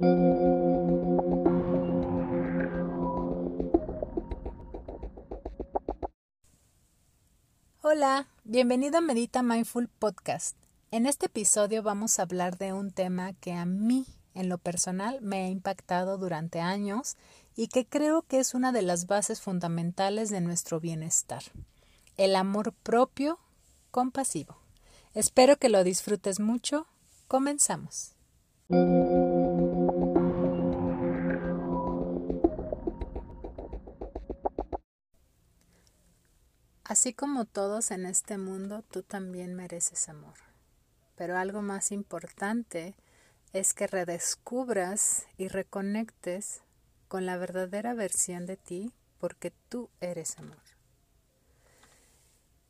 Hola, bienvenido a Medita Mindful Podcast. En este episodio vamos a hablar de un tema que a mí, en lo personal, me ha impactado durante años y que creo que es una de las bases fundamentales de nuestro bienestar. El amor propio compasivo. Espero que lo disfrutes mucho. Comenzamos. Así como todos en este mundo, tú también mereces amor. Pero algo más importante es que redescubras y reconectes con la verdadera versión de ti porque tú eres amor.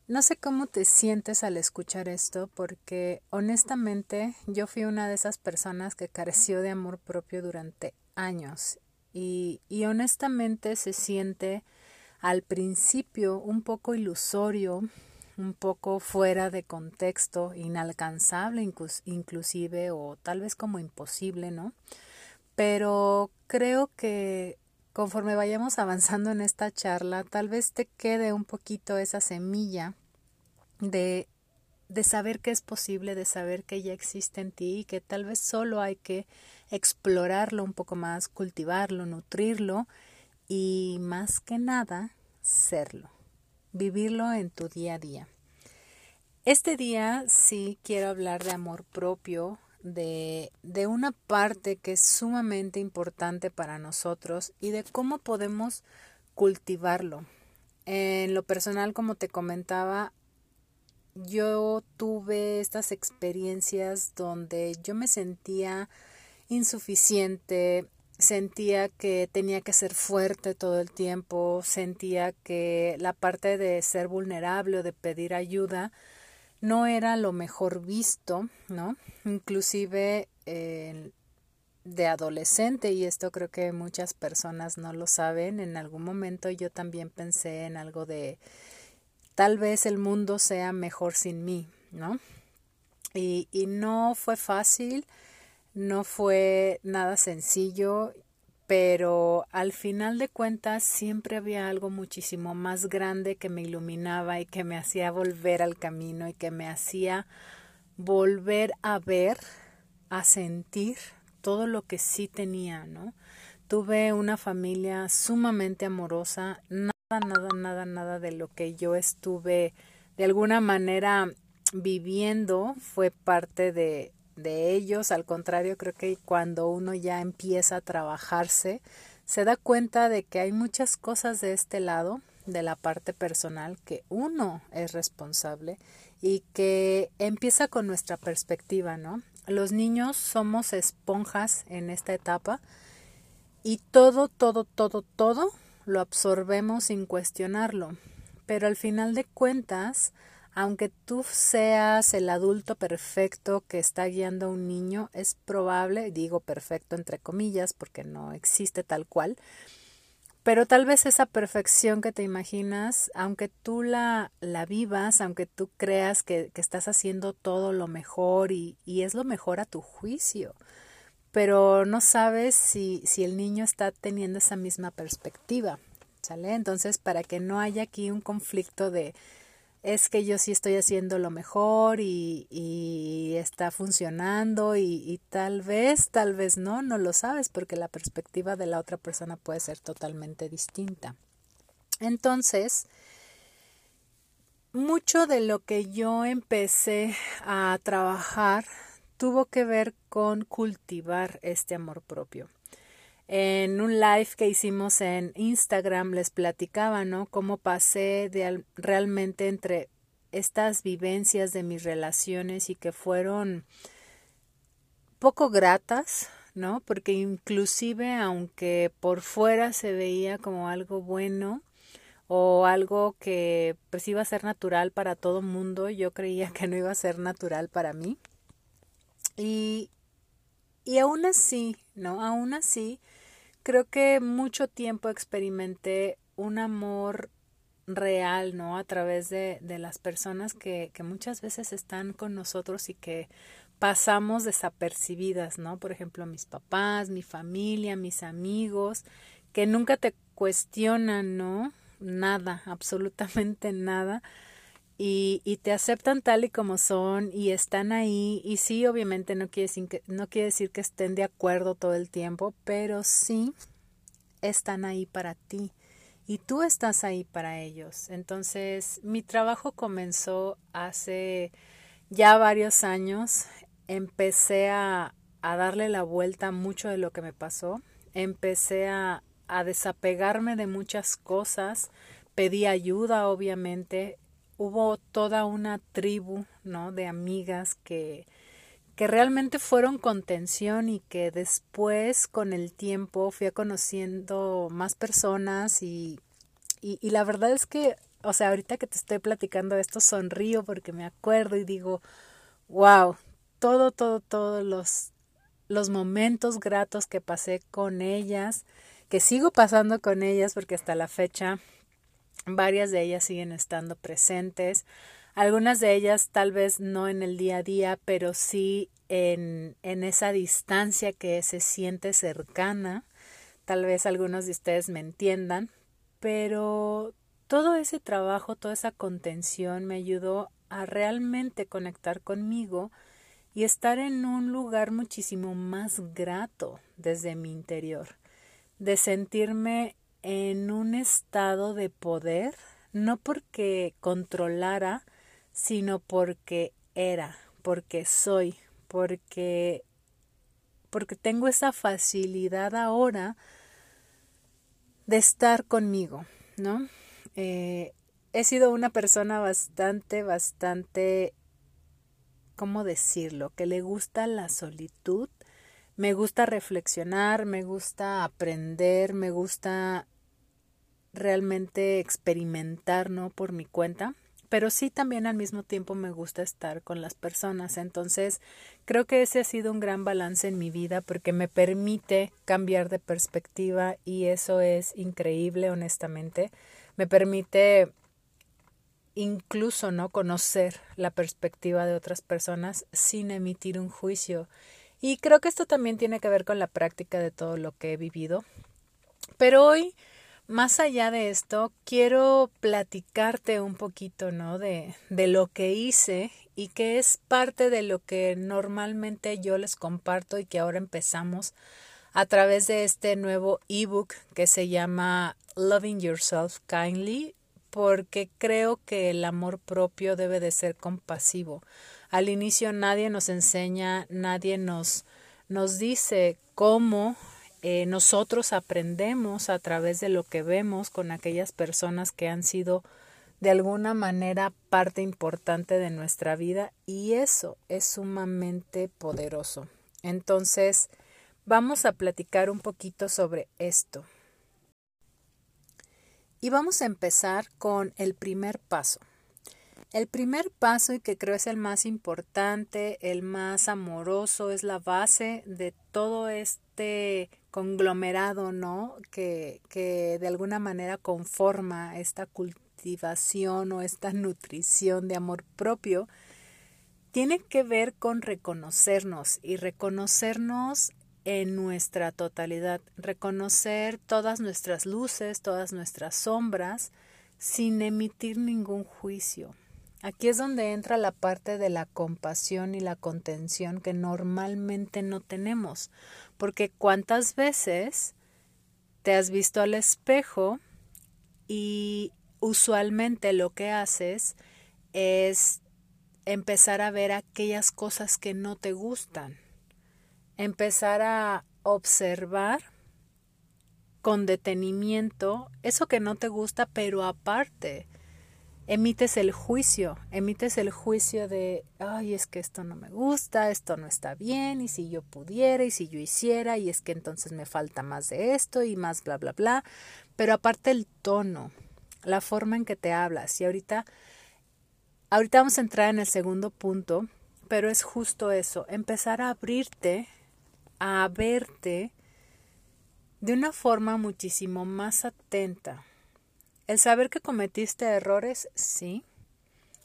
No sé cómo te sientes al escuchar esto porque honestamente yo fui una de esas personas que careció de amor propio durante años y, y honestamente se siente al principio un poco ilusorio, un poco fuera de contexto, inalcanzable inclusive o tal vez como imposible, ¿no? Pero creo que conforme vayamos avanzando en esta charla, tal vez te quede un poquito esa semilla de, de saber que es posible, de saber que ya existe en ti y que tal vez solo hay que explorarlo un poco más, cultivarlo, nutrirlo y más que nada serlo, vivirlo en tu día a día. Este día sí quiero hablar de amor propio, de, de una parte que es sumamente importante para nosotros y de cómo podemos cultivarlo. En lo personal, como te comentaba, yo tuve estas experiencias donde yo me sentía insuficiente, sentía que tenía que ser fuerte todo el tiempo, sentía que la parte de ser vulnerable o de pedir ayuda no era lo mejor visto, ¿no? Inclusive eh, de adolescente, y esto creo que muchas personas no lo saben, en algún momento yo también pensé en algo de tal vez el mundo sea mejor sin mí, ¿no? Y, y no fue fácil, no fue nada sencillo, pero al final de cuentas siempre había algo muchísimo más grande que me iluminaba y que me hacía volver al camino y que me hacía volver a ver, a sentir todo lo que sí tenía, ¿no? Tuve una familia sumamente amorosa, nada, nada, nada, nada de lo que yo estuve de alguna manera viviendo fue parte de, de ellos. Al contrario, creo que cuando uno ya empieza a trabajarse, se da cuenta de que hay muchas cosas de este lado, de la parte personal, que uno es responsable y que empieza con nuestra perspectiva, ¿no? Los niños somos esponjas en esta etapa y todo, todo, todo, todo lo absorbemos sin cuestionarlo. Pero al final de cuentas, aunque tú seas el adulto perfecto que está guiando a un niño, es probable, digo perfecto entre comillas porque no existe tal cual, pero tal vez esa perfección que te imaginas, aunque tú la, la vivas, aunque tú creas que, que estás haciendo todo lo mejor y, y, es lo mejor a tu juicio, pero no sabes si, si el niño está teniendo esa misma perspectiva. Entonces, para que no haya aquí un conflicto de es que yo sí estoy haciendo lo mejor y, y está funcionando y, y, tal vez, tal vez no, no lo sabes porque la perspectiva de la otra persona puede ser totalmente distinta. Entonces, mucho de lo que yo empecé a trabajar tuvo que ver con cultivar este amor propio en un live que hicimos en Instagram les platicaba, ¿no? Cómo pasé de realmente entre estas vivencias de mis relaciones y que fueron poco gratas, ¿no? Porque inclusive aunque por fuera se veía como algo bueno o algo que pues iba a ser natural para todo mundo, yo creía que no iba a ser natural para mí. Y, y aún así, ¿no? Aún así, creo que mucho tiempo experimenté un amor real, ¿no? A través de, de las personas que, que muchas veces están con nosotros y que pasamos desapercibidas, ¿no? Por ejemplo, mis papás, mi familia, mis amigos, que nunca te cuestionan, ¿no? Nada, absolutamente nada. Y, te aceptan tal y como son y están ahí. Y sí, obviamente no quiere, decir que, no quiere decir que estén de acuerdo todo el tiempo, pero sí están ahí para ti y tú estás ahí para ellos. Entonces, mi trabajo comenzó hace ya varios años. Empecé a, a darle la vuelta a mucho de lo que me pasó. Empecé a, a desapegarme de muchas cosas. Pedí ayuda, obviamente. Hubo toda una tribu, ¿no? De amigas que, que realmente fueron contención y que después con el tiempo fui conociendo más personas y, y, y, la verdad es que, o sea, ahorita que te estoy platicando esto sonrío porque me acuerdo y digo, wow, todo, todo, todos los, los momentos gratos que pasé con ellas, que sigo pasando con ellas porque hasta la fecha varias de ellas siguen estando presentes. Algunas de ellas tal vez no en el día a día, pero sí en, en esa distancia que se siente cercana. Tal vez algunos de ustedes me entiendan, pero todo ese trabajo, toda esa contención me ayudó a realmente conectar conmigo y estar en un lugar muchísimo más grato desde mi interior, de sentirme en un estado de poder, no porque controlara, sino porque era, porque soy, porque porque tengo esa facilidad ahora de estar conmigo, ¿no? Eh, he sido una persona bastante, bastante, ¿cómo decirlo? Que le gusta la solitud, me gusta reflexionar, me gusta aprender, me gusta realmente experimentar, ¿no? Por mi cuenta pero sí también al mismo tiempo me gusta estar con las personas. Entonces, creo que ese ha sido un gran balance en mi vida porque me permite cambiar de perspectiva y eso es increíble, honestamente. Me permite incluso no conocer la perspectiva de otras personas sin emitir un juicio. Y creo que esto también tiene que ver con la práctica de todo lo que he vivido. Pero hoy más allá de esto, quiero platicarte un poquito, ¿no? De, de lo que hice y que es parte de lo que normalmente yo les comparto y que ahora empezamos a través de este nuevo ebook que se llama Loving Yourself Kindly, porque creo que el amor propio debe de ser compasivo. Al inicio nadie nos enseña, nadie nos, nos dice cómo eh, nosotros aprendemos a través de lo que vemos con aquellas personas que han sido de alguna manera parte importante de nuestra vida y eso es sumamente poderoso. Entonces, vamos a platicar un poquito sobre esto. Y vamos a empezar con el primer paso. El primer paso y que creo es el más importante, el más amoroso, es la base de todo este conglomerado, ¿no? Que, que de alguna manera conforma esta cultivación o esta nutrición de amor propio, tiene que ver con reconocernos y reconocernos en nuestra totalidad, reconocer todas nuestras luces, todas nuestras sombras, sin emitir ningún juicio. Aquí es donde entra la parte de la compasión y la contención que normalmente no tenemos, porque cuántas veces te has visto al espejo y usualmente lo que haces es empezar a ver aquellas cosas que no te gustan, empezar a observar con detenimiento eso que no te gusta, pero aparte emites el juicio, emites el juicio de, ay, es que esto no me gusta, esto no está bien, y si yo pudiera, y si yo hiciera, y es que entonces me falta más de esto y más bla, bla, bla. Pero aparte el tono, la forma en que te hablas, y ahorita, ahorita vamos a entrar en el segundo punto, pero es justo eso, empezar a abrirte, a verte de una forma muchísimo más atenta el saber que cometiste errores, sí.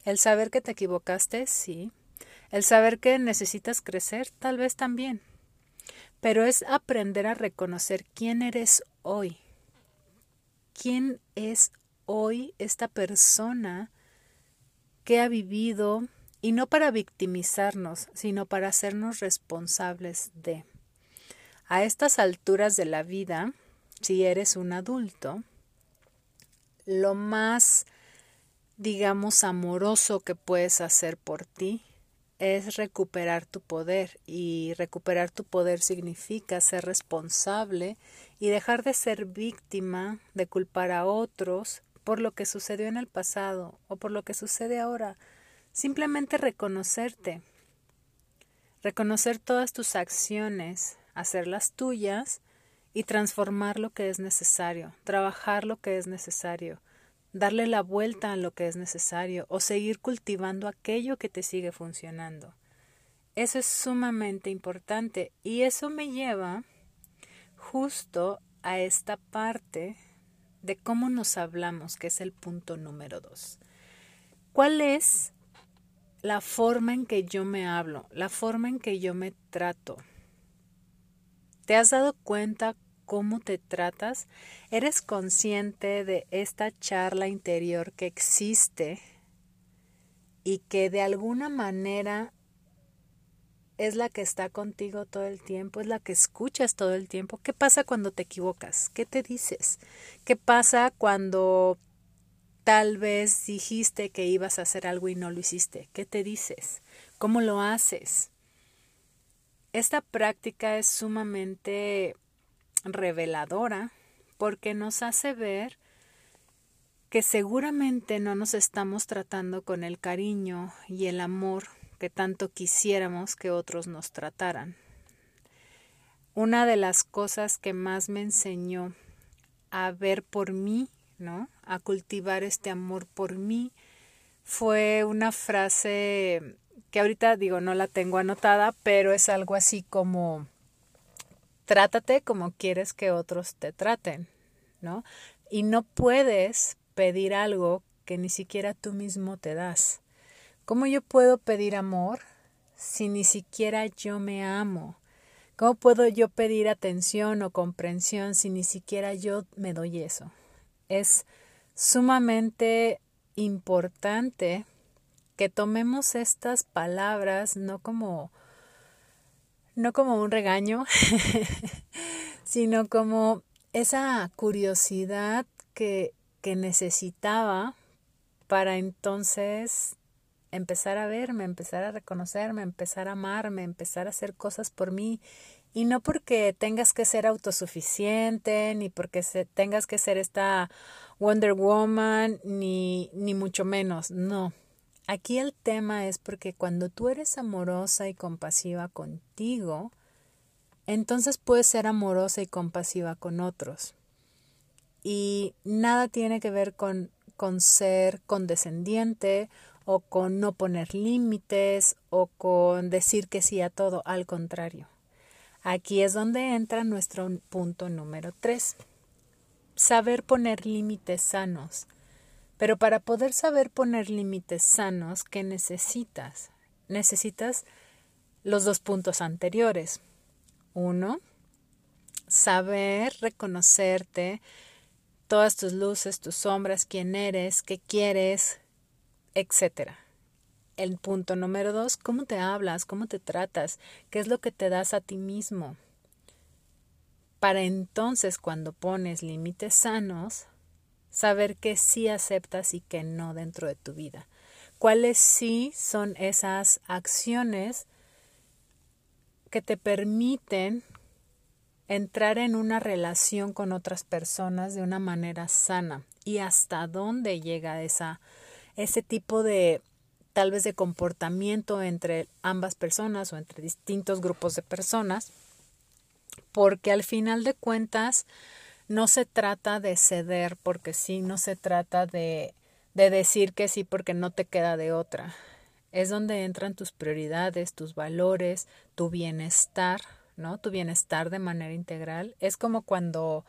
El saber que te equivocaste, sí. El saber que necesitas crecer, tal vez también. Pero es aprender a reconocer quién eres hoy. ¿Quién es hoy esta persona que ha vivido y no para victimizarnos, sino para hacernos responsables de. A estas alturas de la vida, si eres un adulto, lo más, digamos, amoroso que puedes hacer por ti es recuperar tu poder y recuperar tu poder significa ser responsable y dejar de ser víctima, de culpar a otros por lo que sucedió en el pasado o por lo que sucede ahora. Simplemente reconocerte, reconocer todas tus acciones, hacerlas tuyas y transformar lo que es necesario, trabajar lo que es necesario, darle la vuelta a lo que es necesario o seguir cultivando aquello que te sigue funcionando. Eso es sumamente importante y eso me lleva justo a esta parte de cómo nos hablamos, que es el punto número dos. ¿Cuál es la forma en que yo me hablo, la forma en que yo me trato? ¿Te has dado cuenta cómo te tratas? ¿Eres consciente de esta charla interior que existe y que de alguna manera es la que está contigo todo el tiempo, es la que escuchas todo el tiempo. ¿Qué pasa cuando te equivocas? ¿Qué te dices? ¿Qué pasa cuando tal vez dijiste que ibas a hacer algo y no lo hiciste? ¿Qué te dices? ¿Cómo lo haces? Esta práctica es sumamente reveladora porque nos hace ver que seguramente no nos estamos tratando con el cariño y el amor que tanto quisiéramos que otros nos trataran. Una de las cosas que más me enseñó a ver por mí, ¿no? A cultivar este amor por mí fue una frase que ahorita digo no la tengo anotada, pero es algo así como trátate como quieres que otros te traten, ¿no? Y no puedes pedir algo que ni siquiera tú mismo te das. ¿Cómo yo puedo pedir amor si ni siquiera yo me amo? ¿Cómo puedo yo pedir atención o comprensión si ni siquiera yo me doy eso? Es sumamente importante que tomemos estas palabras no como no como un regaño, sino como esa curiosidad que, que necesitaba para entonces empezar a verme, empezar a reconocerme, empezar a amarme, empezar a hacer cosas por mí. Y no porque tengas que ser autosuficiente, ni porque se, tengas que ser esta Wonder Woman, ni, ni mucho menos. No, Aquí el tema es porque cuando tú eres amorosa y compasiva contigo, entonces puedes ser amorosa y compasiva con otros. Y nada tiene que ver con, con ser condescendiente o con no poner límites o con decir que sí a todo, al contrario. Aquí es donde entra nuestro punto número tres. Saber poner límites sanos pero para poder saber poner límites sanos, ¿qué necesitas? Necesitas los dos puntos anteriores. Uno, saber reconocerte, todas tus luces, tus sombras, quién eres, qué quieres, etc. El punto número dos, cómo te hablas, cómo te tratas, qué es lo que te das a ti mismo. Para entonces, cuando pones límites sanos, saber que sí aceptas y que no dentro de tu vida. ¿Cuáles sí son esas acciones que te permiten entrar en una relación con otras personas de una manera sana y hasta dónde llega esa ese tipo de tal vez de comportamiento entre ambas personas o entre distintos grupos de personas porque al final de cuentas no se trata de ceder porque sí, no se trata de, de decir que sí porque no te queda de otra. Es donde entran tus prioridades, tus valores, tu bienestar, ¿no? Tu bienestar de manera integral. Es como cuando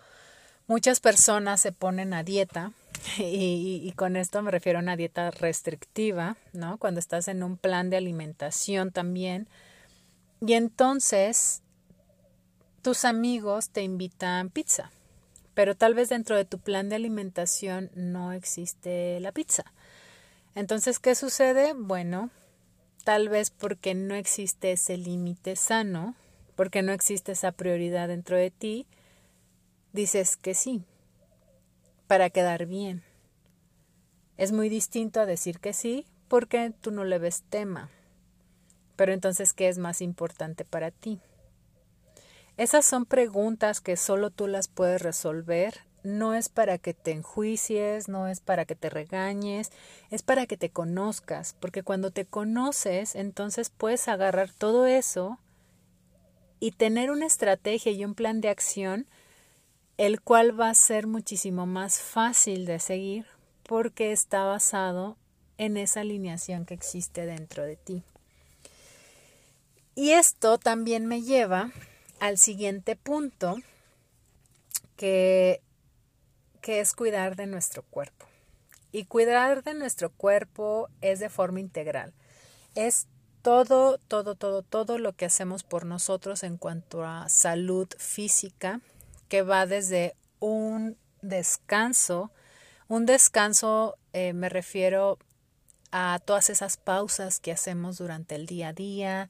Muchas personas se ponen a dieta y, y, con esto me refiero a una dieta restrictiva, ¿no? Cuando estás en un plan de alimentación también. Y entonces tus amigos te invitan pizza, pero tal vez dentro de tu plan de alimentación no existe la pizza. Entonces, ¿qué sucede? Bueno, tal vez porque no existe ese límite sano, porque no existe esa prioridad dentro de ti, dices que sí, para quedar bien. Es muy distinto a decir que sí porque tú no le ves tema. Pero entonces, ¿qué es más importante para ti? Esas son preguntas que solo tú las puedes resolver. No es para que te enjuicies, no es para que te regañes, es para que te conozcas, porque cuando te conoces, entonces puedes agarrar todo eso y tener una estrategia y un plan de acción el cual va a ser muchísimo más fácil de seguir porque está basado en esa alineación que existe dentro de ti. Y esto también me lleva al siguiente punto, que, que es cuidar de nuestro cuerpo. Y cuidar de nuestro cuerpo es de forma integral. Es todo, todo, todo, todo lo que hacemos por nosotros en cuanto a salud física, que va desde un descanso, un descanso eh, me refiero a todas esas pausas que hacemos durante el día a día,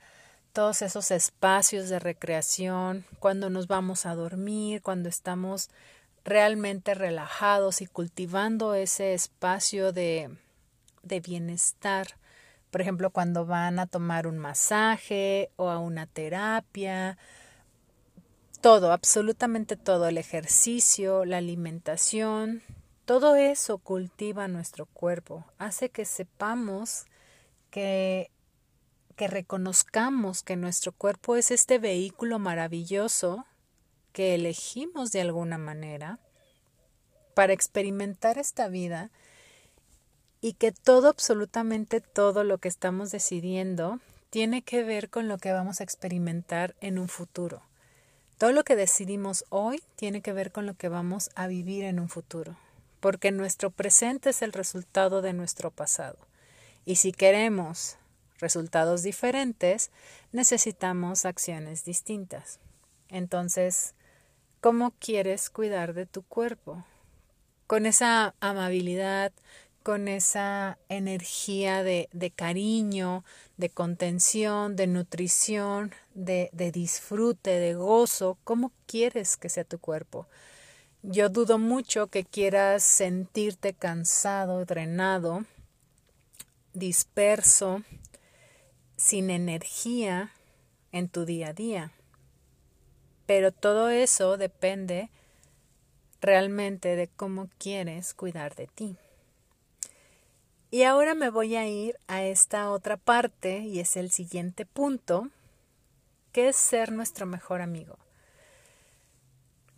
todos esos espacios de recreación, cuando nos vamos a dormir, cuando estamos realmente relajados y cultivando ese espacio de, de bienestar. Por ejemplo, cuando van a tomar un masaje o a una terapia todo, absolutamente todo, el ejercicio, la alimentación, todo eso cultiva nuestro cuerpo, hace que sepamos que que reconozcamos que nuestro cuerpo es este vehículo maravilloso que elegimos de alguna manera para experimentar esta vida y que todo, absolutamente todo lo que estamos decidiendo tiene que ver con lo que vamos a experimentar en un futuro. Todo lo que decidimos hoy tiene que ver con lo que vamos a vivir en un futuro, porque nuestro presente es el resultado de nuestro pasado. Y si queremos resultados diferentes, necesitamos acciones distintas. Entonces, ¿cómo quieres cuidar de tu cuerpo? Con esa amabilidad, con esa energía de, cariño, de contención, de nutrición, de disfrute, de gozo, ¿cómo quieres que sea tu cuerpo? Yo dudo mucho que quieras sentirte cansado, drenado, disperso, sin energía en tu día a día. Pero todo eso depende realmente de cómo quieres cuidar de ti. Y ahora me voy a ir a esta otra parte y es el siguiente punto, que es ser nuestro mejor amigo.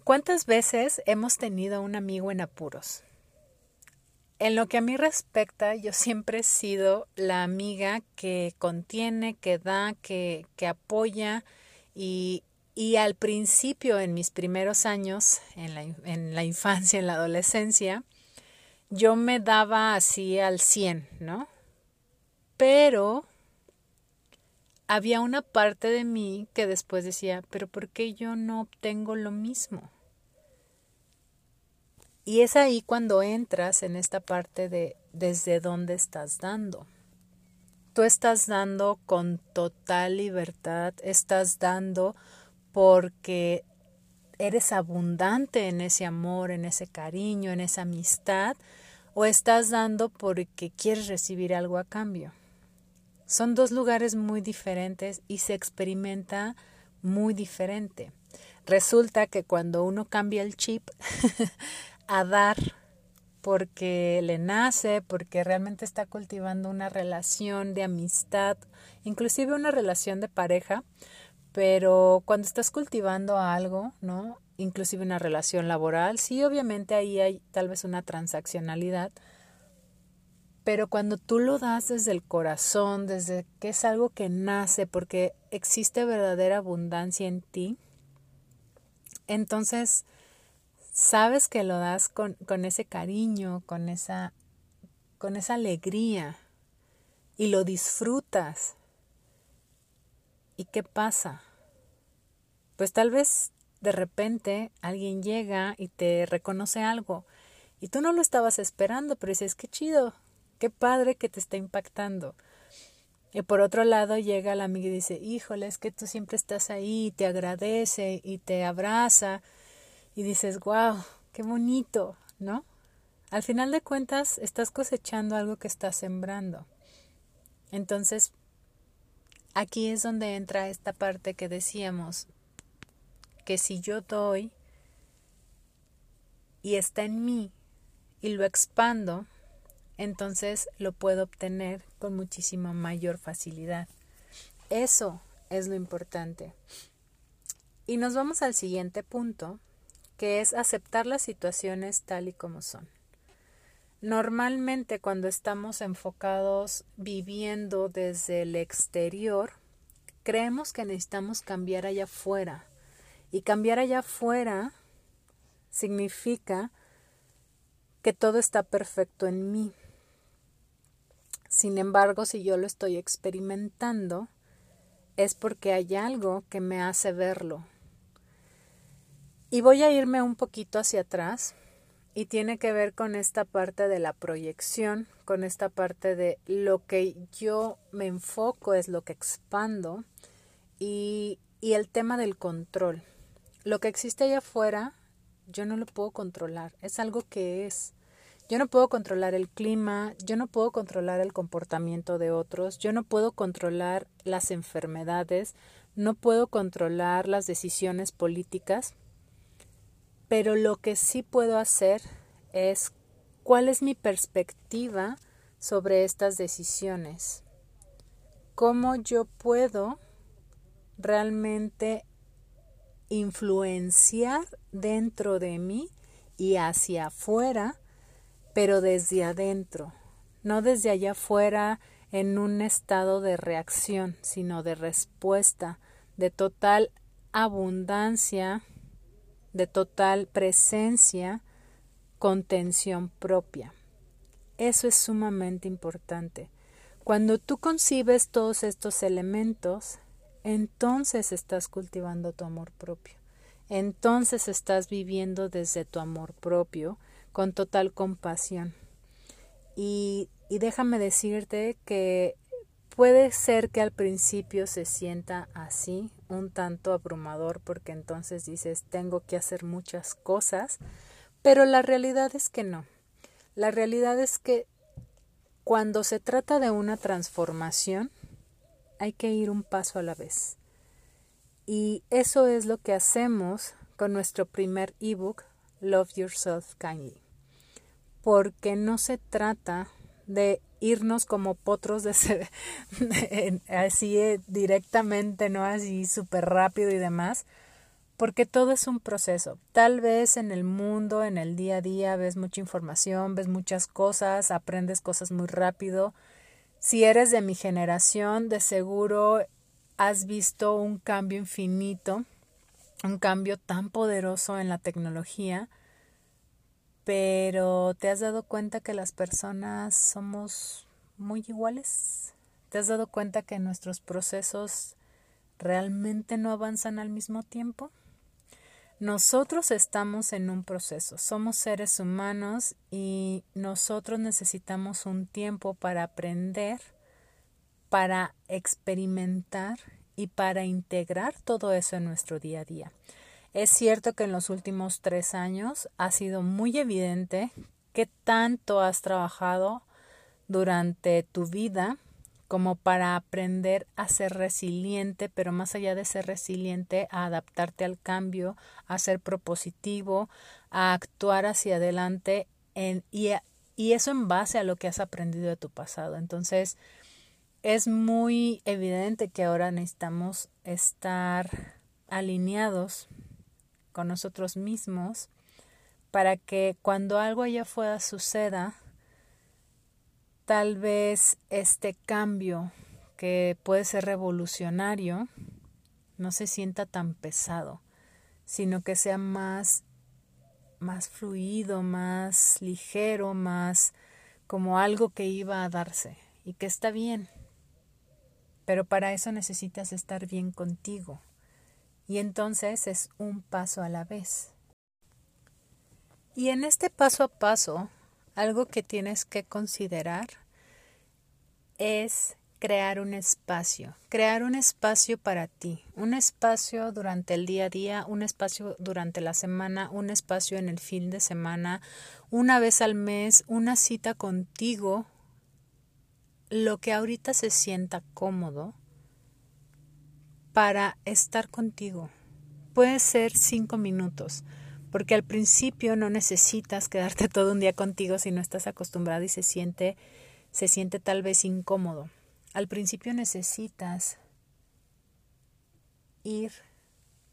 ¿Cuántas veces hemos tenido un amigo en apuros? En lo que a mí respecta, yo siempre he sido la amiga que contiene, que da, que, que apoya y, y al principio, en mis primeros años, en la, en la infancia, en la adolescencia, yo me daba así al 100, ¿no? Pero había una parte de mí que después decía, pero ¿por qué yo no obtengo lo mismo? Y es ahí cuando entras en esta parte de desde dónde estás dando. Tú estás dando con total libertad, estás dando porque eres abundante en ese amor, en ese cariño, en esa amistad, o estás dando porque quieres recibir algo a cambio. Son dos lugares muy diferentes y se experimenta muy diferente. Resulta que cuando uno cambia el chip a dar porque le nace, porque realmente está cultivando una relación de amistad, inclusive una relación de pareja, pero cuando estás cultivando algo, ¿no? Inclusive una relación laboral, sí, obviamente ahí hay tal vez una transaccionalidad, pero cuando tú lo das desde el corazón, desde que es algo que nace, porque existe verdadera abundancia en ti, entonces sabes que lo das con, con ese cariño, con esa, con esa alegría y lo disfrutas. ¿Y qué pasa? Pues tal vez de repente alguien llega y te reconoce algo y tú no lo estabas esperando, pero dices, qué chido, qué padre que te está impactando. Y por otro lado llega la amiga y dice, híjole, es que tú siempre estás ahí, te agradece y te abraza y dices, wow, qué bonito, ¿no? Al final de cuentas estás cosechando algo que estás sembrando. Entonces, aquí es donde entra esta parte que decíamos, que si yo doy y está en mí y lo expando, entonces lo puedo obtener con muchísima mayor facilidad. Eso es lo importante. Y nos vamos al siguiente punto, que es aceptar las situaciones tal y como son. Normalmente cuando estamos enfocados viviendo desde el exterior, creemos que necesitamos cambiar allá afuera. Y cambiar allá afuera significa que todo está perfecto en mí. Sin embargo, si yo lo estoy experimentando, es porque hay algo que me hace verlo. Y voy a irme un poquito hacia atrás y tiene que ver con esta parte de la proyección, con esta parte de lo que yo me enfoco es lo que expando y, y el tema del control. Lo que existe allá afuera, yo no lo puedo controlar, es algo que es. Yo no puedo controlar el clima, yo no puedo controlar el comportamiento de otros, yo no puedo controlar las enfermedades, no puedo controlar las decisiones políticas, pero lo que sí puedo hacer es cuál es mi perspectiva sobre estas decisiones, cómo yo puedo realmente influenciar dentro de mí y hacia afuera pero desde adentro, no desde allá afuera en un estado de reacción, sino de respuesta, de total abundancia, de total presencia, contención propia. Eso es sumamente importante. Cuando tú concibes todos estos elementos, entonces estás cultivando tu amor propio. Entonces estás viviendo desde tu amor propio con total compasión. Y, y déjame decirte que puede ser que al principio se sienta así, un tanto abrumador, porque entonces dices, tengo que hacer muchas cosas, pero la realidad es que no. La realidad es que cuando se trata de una transformación, hay que ir un paso a la vez. Y eso es lo que hacemos con nuestro primer ebook, Love Yourself Kindly porque no se trata de irnos como potros de, ser, así eh, directamente, no así súper rápido y demás, porque todo es un proceso. Tal vez en el mundo, en el día a día, ves mucha información, ves muchas cosas, aprendes cosas muy rápido. Si eres de mi generación, de seguro has visto un cambio infinito, un cambio tan poderoso en la tecnología pero ¿te has dado cuenta que las personas somos muy iguales? ¿Te has dado cuenta que nuestros procesos realmente no avanzan al mismo tiempo? Nosotros estamos en un proceso, somos seres humanos y nosotros necesitamos un tiempo para aprender, para experimentar y para integrar todo eso en nuestro día a día. Es cierto que en los últimos tres años ha sido muy evidente que tanto has trabajado durante tu vida como para aprender a ser resiliente, pero más allá de ser resiliente, a adaptarte al cambio, a ser propositivo, a actuar hacia adelante en, y, y eso en base a lo que has aprendido de tu pasado. Entonces, es muy evidente que ahora necesitamos estar alineados con nosotros mismos para que cuando algo allá afuera suceda, tal vez este cambio que puede ser revolucionario no se sienta tan pesado, sino que sea más más fluido, más ligero, más como algo que iba a darse y que está bien. Pero para eso necesitas estar bien contigo. Y entonces es un paso a la vez. Y en este paso a paso, algo que tienes que considerar es crear un espacio, crear un espacio para ti, un espacio durante el día a día, un espacio durante la semana, un espacio en el fin de semana, una vez al mes, una cita contigo, lo que ahorita se sienta cómodo para estar contigo. Puede ser cinco minutos, porque al principio no necesitas quedarte todo un día contigo si no estás acostumbrado y se siente, se siente tal vez incómodo al principio necesitas ir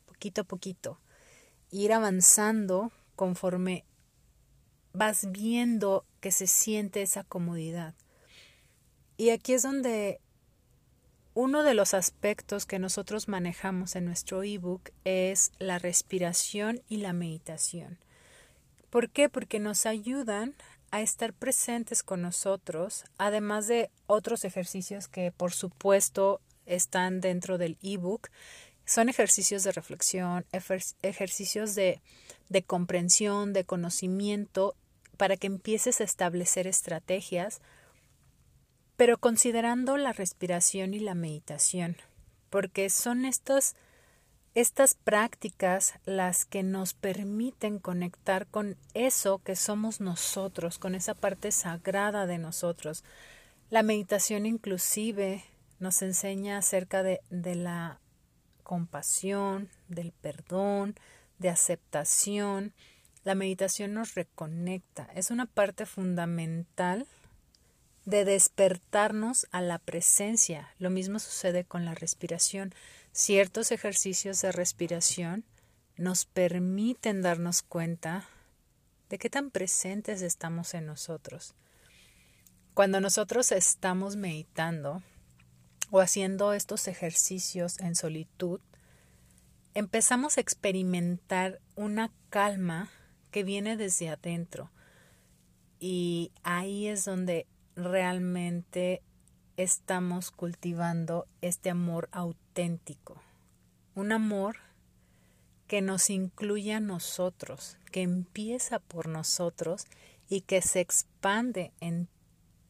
poquito a poquito, ir avanzando conforme vas viendo que se siente esa comodidad. Y aquí es donde uno de los aspectos que nosotros manejamos en nuestro ebook es la respiración y la meditación. ¿Por qué? Porque nos ayudan a estar presentes con nosotros, además de otros ejercicios que por supuesto están dentro del ebook. Son ejercicios de reflexión, ejercicios de, de comprensión, de conocimiento, para que empieces a establecer estrategias, pero considerando la respiración y la meditación, porque son estos estas prácticas las que nos permiten conectar con eso que somos nosotros, con esa parte sagrada de nosotros. La meditación inclusive nos enseña acerca de, de la compasión, del perdón, de aceptación. La meditación nos reconecta, es una parte fundamental de despertarnos a la presencia. Lo mismo sucede con la respiración. Ciertos ejercicios de respiración nos permiten darnos cuenta de qué tan presentes estamos en nosotros. Cuando nosotros estamos meditando o haciendo estos ejercicios en solitud, empezamos a experimentar una calma que viene desde adentro. Y ahí es donde realmente estamos cultivando este amor auténtico, un amor que nos incluye a nosotros, que empieza por nosotros y que se expande en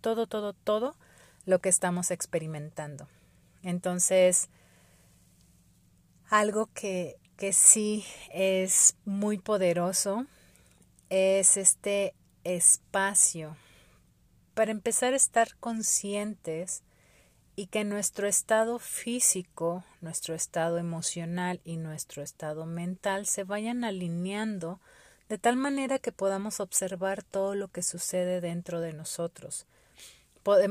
todo, todo, todo lo que estamos experimentando. Entonces, algo que, que sí es muy poderoso es este espacio para empezar a estar conscientes y que nuestro estado físico, nuestro estado emocional y nuestro estado mental se vayan alineando de tal manera que podamos observar todo lo que sucede dentro de nosotros.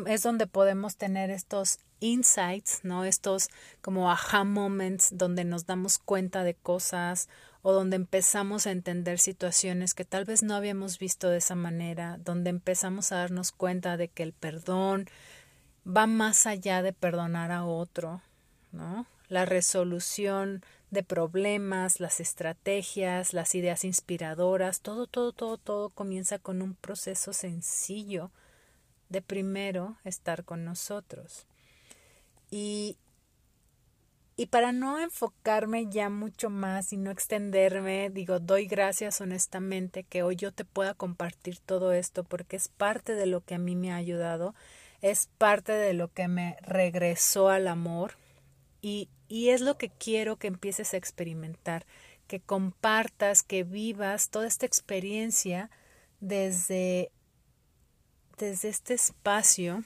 Es donde podemos tener estos insights, ¿no? Estos como aha moments donde nos damos cuenta de cosas o donde empezamos a entender situaciones que tal vez no habíamos visto de esa manera, donde empezamos a darnos cuenta de que el perdón va más allá de perdonar a otro, ¿no? La resolución de problemas, las estrategias, las ideas inspiradoras, todo, todo, todo, todo comienza con un proceso sencillo de primero estar con nosotros. Y y para no enfocarme ya mucho más y no extenderme, digo, doy gracias honestamente que hoy yo te pueda compartir todo esto porque es parte de lo que a mí me ha ayudado, es parte de lo que me regresó al amor y, y es lo que quiero que empieces a experimentar, que compartas, que vivas toda esta experiencia desde, desde este espacio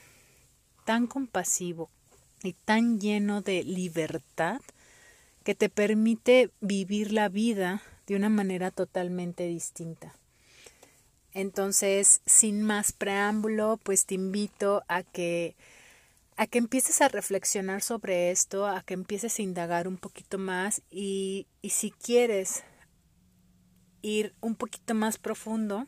tan compasivo, y tan lleno de libertad que te permite vivir la vida de una manera totalmente distinta. Entonces, sin más preámbulo, pues te invito a que a que empieces a reflexionar sobre esto, a que empieces a indagar un poquito más y, y si quieres ir un poquito más profundo,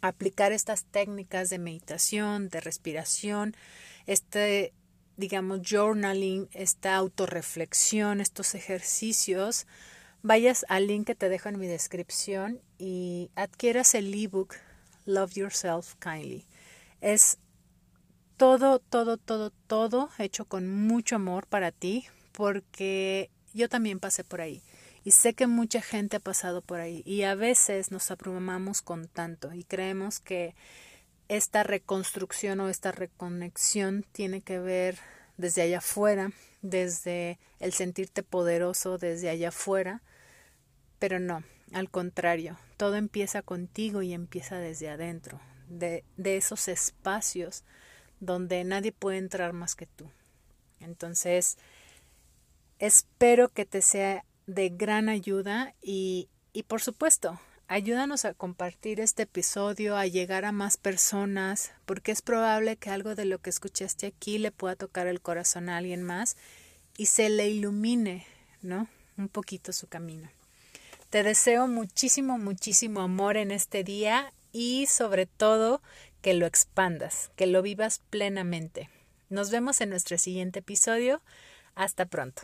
aplicar estas técnicas de meditación, de respiración, este digamos, journaling, esta autorreflexión, estos ejercicios vayas al link que te dejo en mi descripción y adquieras el ebook Love Yourself Kindly. Es todo, todo, todo, todo hecho con mucho amor para ti, porque yo también pasé por ahí. Y sé que mucha gente ha pasado por ahí. Y a veces nos abrumamos con tanto y creemos que esta reconstrucción o esta reconexión tiene que ver desde allá afuera, desde el sentirte poderoso desde allá afuera, pero no, al contrario, todo empieza contigo y empieza desde adentro, de, de esos espacios donde nadie puede entrar más que tú. Entonces, espero que te sea de gran ayuda y, y por supuesto, ayúdanos a compartir este episodio, a llegar a más personas, porque es probable que algo de lo que escuchaste aquí le pueda tocar el corazón a alguien más y se le ilumine, ¿no? Un poquito su camino. Te deseo muchísimo, muchísimo amor en este día y sobre todo que lo expandas, que lo vivas plenamente. Nos vemos en nuestro siguiente episodio. Hasta pronto.